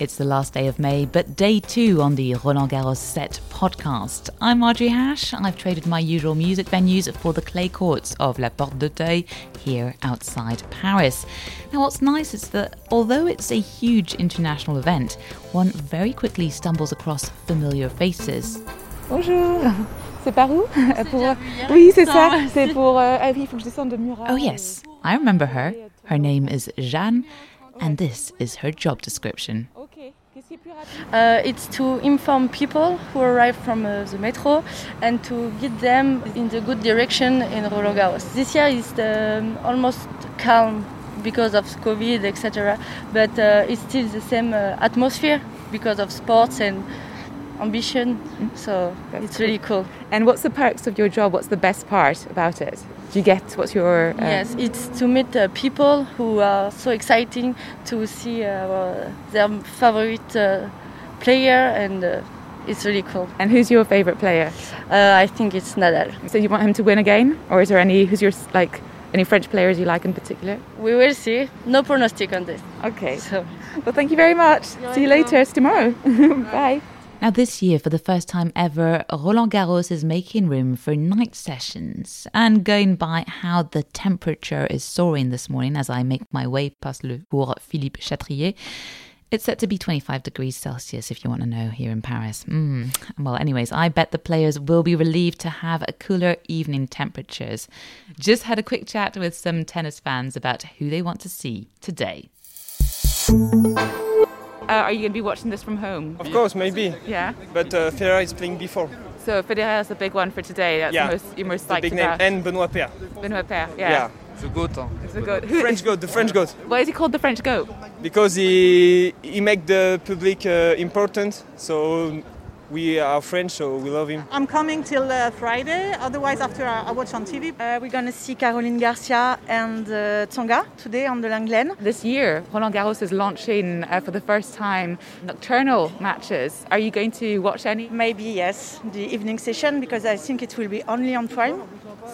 it's the last day of May, but day two on the Roland Garros set podcast. I'm Audrey Hash. I've traded my usual music venues for the clay courts of La Porte d'Auteuil here outside Paris. Now, what's nice is that although it's a huge international event, one very quickly stumbles across familiar faces. Bonjour. C'est par où pour... Oui, c'est ça. C'est pour. Euh... Ah oui, il faut que je descende de Murat. Oh, yes, I remember her. Her name is Jeanne, and this is her job description. Uh, it's to inform people who arrive from uh, the metro and to guide them in the good direction in Roland Garros. This year is um, almost calm because of COVID, etc. But uh, it's still the same uh, atmosphere because of sports and ambition. So That's it's really cool. And what's the perks of your job? What's the best part about it? Do you get what's your. Uh, Yes, it's to meet uh, people who are so exciting to see uh, their favorite uh, player, and uh, it's really cool. And who's your favourite player? Uh, I think it's Nadal. So you want him to win again? Or is there any. Who's your. like. Any French players you like in particular? We will see. No pronostic on this. Okay. So. Well, thank you very much. See you later. See tomorrow. Bye. Now, this year, for the first time ever, Roland Garros is making room for night sessions. And going by how the temperature is soaring this morning as I make my way past le cours Philippe Chatrier, it's set to be 25 degrees Celsius, if you want to know, here in Paris. Mm. Well, anyways, I bet the players will be relieved to have a cooler evening temperatures. Just had a quick chat with some tennis fans about who they want to see today. Uh, are you going to be watching this from home? Of course, maybe. Yeah. But uh, Federer is playing before. So Federer is the big one for today. That's Yeah. the most, you're most The psyched big name. about. And Benoit Paire. Benoit Paire. Yeah. Yeah. The goat. Hein. It's a good. French goat, the French goat. why is he called the French goat? Because he he make the public uh, important. So we are French, so we love him. I'm coming till uh, Friday. Otherwise, after I, I watch on TV. Uh, we're gonna see Caroline Garcia and uh, Tsonga today on the Lenglen. This year, Roland Garros is launching uh, for the first time nocturnal matches. Are you going to watch any? Maybe yes, the evening session because I think it will be only on Prime.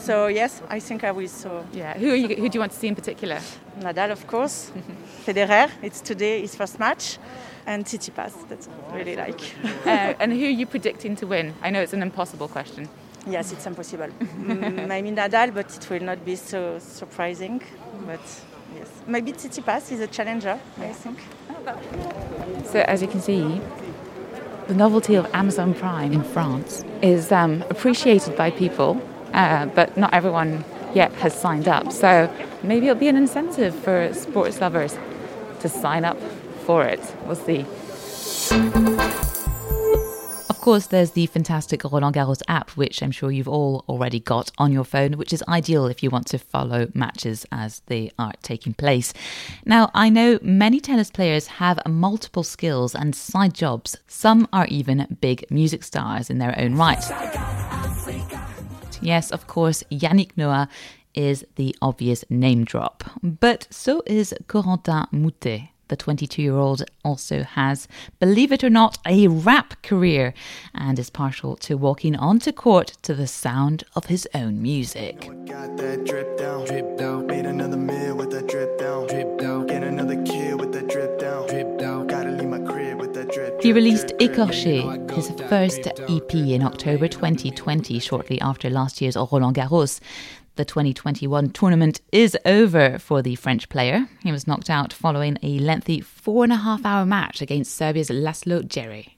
So yes, I think I will. So Yeah. Who are you? Who do you want to see in particular? Nadal, of course. Federer, it's today his first match, and Tsitsipas. That's I really like. uh, and who are you predicting to win? I know it's an impossible question. yes, it's impossible. Mm, maybe Nadal, but it will not be so surprising. But yes, maybe Tsitsipas is a challenger. I think. So as you can see, the novelty of Amazon Prime in France is um, appreciated by people, uh, but not everyone yet has signed up. So maybe it'll be an incentive for sports lovers to sign up for it. We'll see. Of course, there's the fantastic Roland Garros app, which I'm sure you've all already got on your phone, which is ideal if you want to follow matches as they are taking place. Now, I know many tennis players have multiple skills and side jobs. Some are even big music stars in their own right. Yes, of course, Yannick Noah is the obvious name drop, but so is Corentin Moutet. The 22 year old also has, believe it or not, a rap career and is partial to walking onto court to the sound of his own music. Got that drip down. Drip down. Made another meal with that drip down. Drip down. Get another kid with that drip down. Drip down. Gotta leave my crib with that drip. He released. Écorché, his first EP in October 2020, shortly after last year's Roland Garros. The 2021 tournament is over for the French player. He was knocked out following a lengthy four and a half hour match against Serbia's Laslo Djere.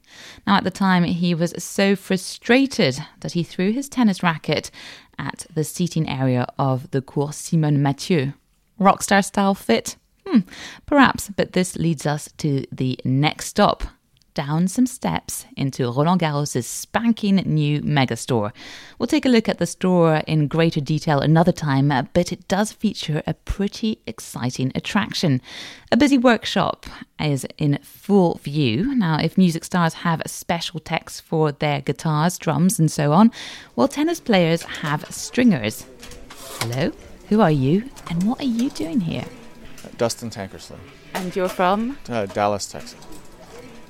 Now, at the time, he was so frustrated that he threw his tennis racket at the seating area of the Cours Simonne Mathieu. Rockstar style fit? Hmm, perhaps, but this leads us to the next stop. Down some steps into Roland Garros' spanking new megastore. We'll take a look at the store in greater detail another time, but it does feature a pretty exciting attraction. A busy workshop is in full view. Now, if music stars have special techs for their guitars, drums, and so on, well, tennis players have stringers. Hello? Who are you, and what are you doing here? Dustin Tankersley, And you're from? uh, Dallas, Texas.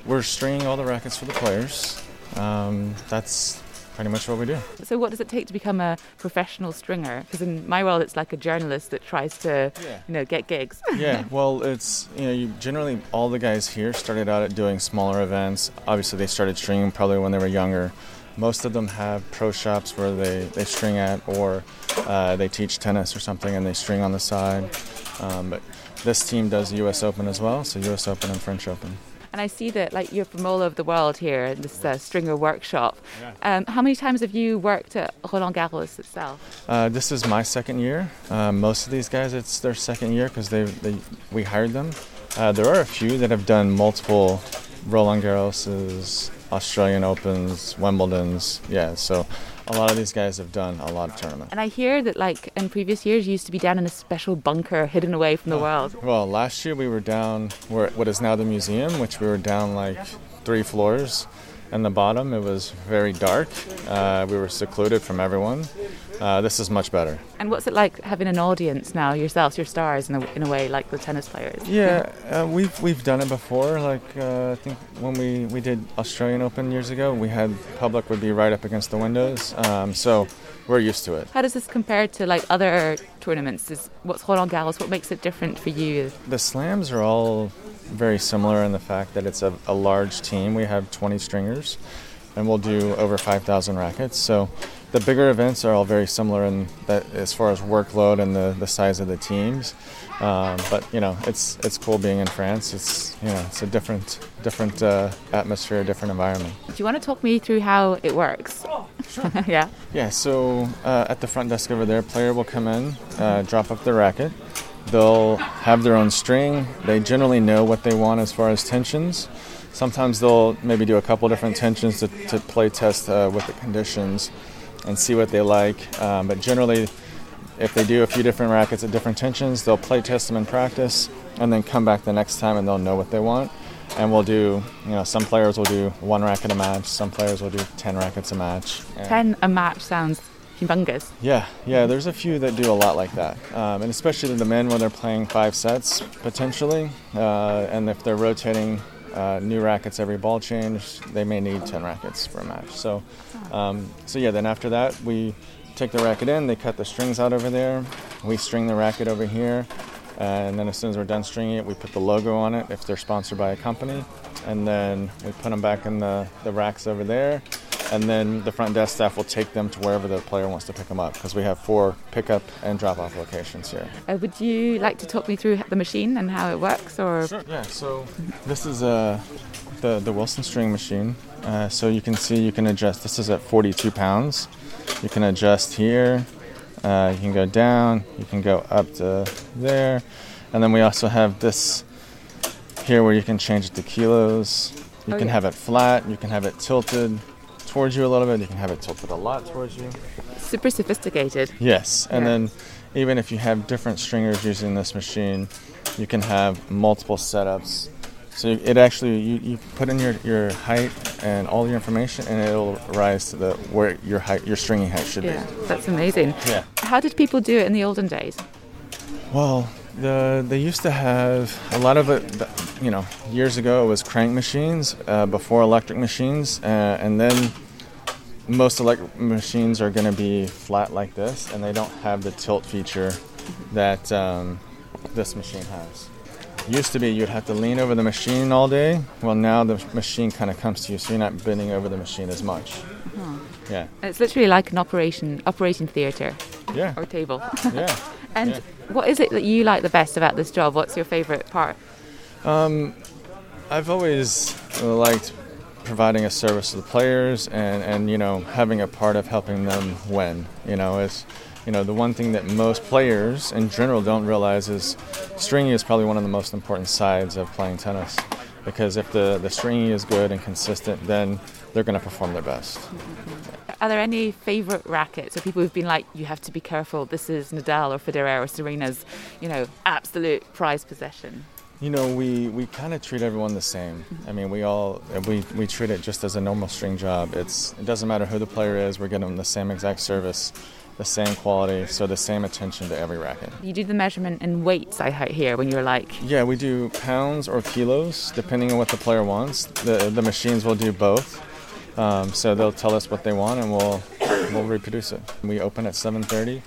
We're stringing all the rackets for the players. Um, that's pretty much what we do. So, what does it take to become a professional stringer? Because in my world, it's like a journalist that tries to, Yeah. you know, get gigs. yeah, well, it's you know, you generally all the guys here started out at doing smaller events. Obviously, they started stringing probably when they were younger. Most of them have pro shops where they, they string at, or uh, they teach tennis or something and they string on the side. Um, but this team does the U.S. Open as well, so U.S. Open and French Open. And I see that, like, you're from all over the world here in this uh, stringer workshop. Um, how many times have you worked at Roland Garros itself? Uh, this is my second year. Uh, most of these guys, it's their second year because they, they we hired them. Uh, there are a few that have done multiple Roland Garroses, Australian Opens, Wimbledons. Yeah, so a lot of these guys have done a lot of tournaments. And I hear that, like, in previous years, you used to be down in a special bunker hidden away from the world. Well, last year we were down where what is now the museum, which we were down like three floors. And the bottom, it was very dark. Uh, we were secluded from everyone. Uh, this is much better. And what's it like having an audience now yourselves, your stars, in a, in a way, like the tennis players? Yeah, uh, we've we've done it before. Like uh, I think when we, we did Australian Open years ago, we had public would be right up against the windows. Um, so we're used to it. How does this compare to like other tournaments? Is what's Roland Garros? What makes it different for you? The slams are all very similar in the fact that it's a, a large team. We have 20 stringers, and we'll do over 5,000 rackets. So the bigger events are all very similar in that as far as workload and the, the size of the teams. Um, but you know, it's it's cool being in France. It's you know, it's a different different uh, atmosphere, different environment. Do you want to talk me through how it works? Sure. yeah. Yeah, so uh, at the front desk over there, player will come in, uh, drop up their racket. They'll have their own string. They generally know what they want as far as tensions. Sometimes they'll maybe do a couple different tensions to, to play test uh, with the conditions and see what they like. Um, but generally, if they do a few different rackets at different tensions, they'll play test them in practice and then come back the next time and they'll know what they want. And we'll do, you know, some players will do one racket a match, some players will do 10 rackets a match. And- Ten a match sounds humongous. yeah, yeah, there's a few that do a lot like that. Um, and especially the men when they're playing five sets potentially. Uh, and if they're rotating uh, new rackets every ball change, they may need 10 rackets for a match. So, um, so yeah, then after that, we take the racket in, they cut the strings out over there, we string the racket over here. And then as soon as we're done stringing it, we put the logo on it if they're sponsored by a company. And then we put them back in the, the racks over there and then the front desk staff will take them to wherever the player wants to pick them up because we have four pickup and drop off locations here. Uh, would you like to talk me through the machine and how it works, or Yeah, so this is uh, the, the Wilson string machine. Uh, so you can see you can adjust. This is at 42 pounds. You can adjust here. Uh, you can go down. You can go up to there. And then we also have this here where you can change it to kilos. You Oh, can yeah. have it flat. You can have it tilted towards you a little bit. You can have it tilted a lot towards you. super sophisticated? Yes, and Yeah. then even if you have different stringers using this machine, you can have multiple setups. So it actually you, you put in your, your height and all your information, and it'll rise to the where your height your stringing height should Yeah, that's amazing. Yeah. How did people do it in the olden days? Well, the they used to have a lot of it. You know, years ago it was crank machines uh, before electric machines, uh, and then most electric machines are going to be flat like this, and they don't have the tilt feature that um, this machine has. Used to be you'd have to lean over the machine all day. Well, now the machine kind of comes to you, so you're not bending over the machine as much. Yeah, It's literally like an operation operating theatre yeah, or table. yeah. and Yeah. What is it that you like the best about this job? What's your favourite part? Um, I've always liked providing a service to the players and, and you know having a part of helping them win. You know, it's you know the one thing that most players in general don't realize is stringing is probably one of the most important sides of playing tennis. Because if the, the stringing is good and consistent, then they're going to perform their best. Mm-hmm. Are there any favourite rackets or people who've been like, you have to be careful, this is Nadal or Federer or Serena's, you know, absolute prize possession? You know, we, we kind of treat everyone the same. Mm-hmm. I mean, we all we, we treat it just as a normal string job. It's it doesn't matter who the player is. We're getting them the same exact service, the same quality, so the same attention to every racket. You do the measurement in weights, I hear, when you're like, Yeah, we do pounds or kilos depending on what the player wants. The the machines will do both. Um, so they'll tell us what they want, and we'll we'll reproduce it. We open at 7:30.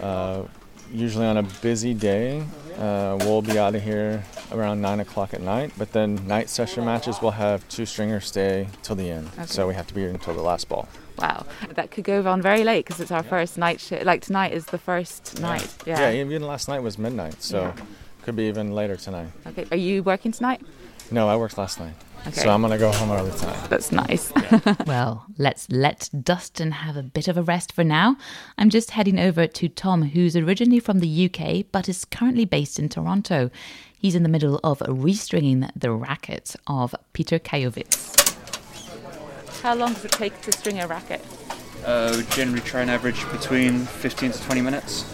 Uh, usually on a busy day, uh, we'll be out of here around nine o'clock at night. But then night session matches we'll have two stringers stay till the end, Okay. so we have to be here until the last ball. Wow, that could go on very late because it's our first night shift. Like tonight is the first night. Yeah. even last night was midnight, so Yeah. could be even later tonight. Okay. Are you working tonight? No, I worked last night, Okay. so I'm gonna go home early tonight. That's nice. Well, let's let Dustin have a bit of a rest for now. I'm just heading over to Tom, who's originally from the UK but is currently based in Toronto. He's in the middle of restringing the racket of Peter Gojowczyk. How long does it take to string a racket? Uh, we generally try and average between 15 to 20 minutes.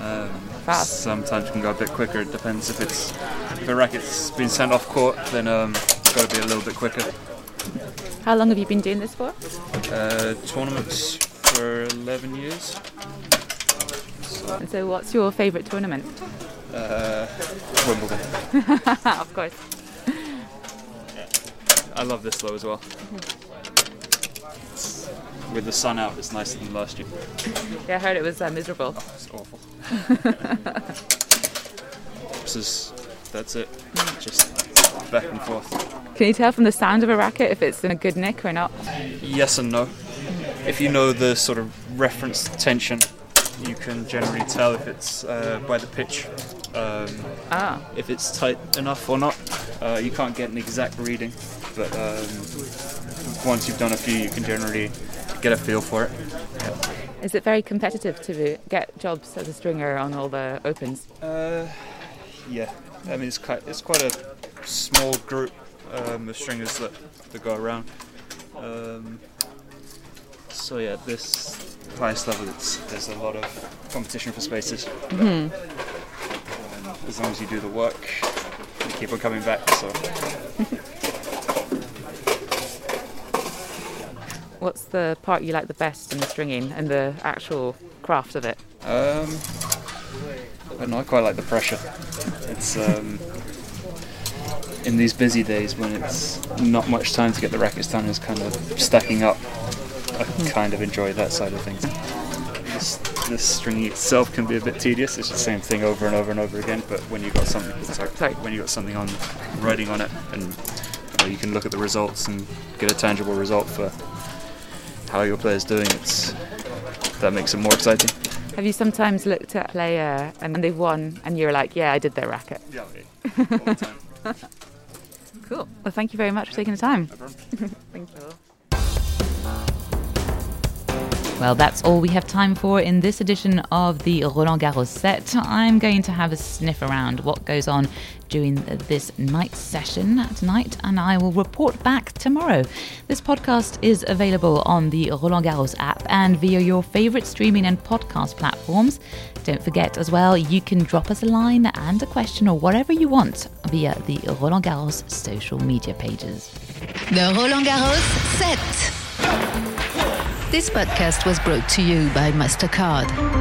Um, Fast. Sometimes it can go a bit quicker. It depends if it's if a racket's been sent off court, then um, it's got to be a little bit quicker. How long have you been doing this for? Uh, tournaments for 11 years. And so, what's your favourite tournament? Uh, Wimbledon. of course. I love this though as well. With the sun out, it's nicer than last year. Yeah, I heard it was uh, miserable. It's awful. this is, that's it. Just back and forth. Can you tell from the sound of a racket if it's in a good nick or not? Yes and no. If you know the sort of reference tension, you can generally tell if it's uh, by the pitch. Um, Ah. if it's tight enough or not. Uh, you can't get an exact reading, but um, once you've done a few, you can generally get a feel for it. Is it very competitive to get jobs as a stringer on all the opens? Uh, yeah, I mean it's quite it's quite a small group um, of stringers that, that go around. Um, so yeah, this highest level, it's, there's a lot of competition for spaces. but, um, as long as you do the work, you keep on coming back. So What's the part you like the best in the stringing and the actual craft of it? Um, I know. I quite like the pressure. It's um, in these busy days when it's not much time to get the rackets done. It's kind of stacking up. I hmm. kind of enjoy that side of things. This, this stringing itself can be a bit tedious. It's the same thing over and over and over again. But when you got something, Sorry. when you got something on writing on it, and you, know, you can look at the results and get a tangible result for how your player's doing. It's that makes it more exciting. Have you sometimes looked at a player and they've won and you're like, yeah, I did their racket? Yeah, all the time. Cool. Well, thank you very much for taking the time. Thank you. Well, that's all we have time for in this edition of the Roland Garros set. I'm going to have a sniff around what goes on during this night session tonight, and I will report back tomorrow. This podcast is available on the Roland Garros app and via your favorite streaming and podcast platforms. Don't forget as well, you can drop us a line and a question or whatever you want via the Roland Garros social media pages. The Roland Garros set. This podcast was brought to you by MasterCard.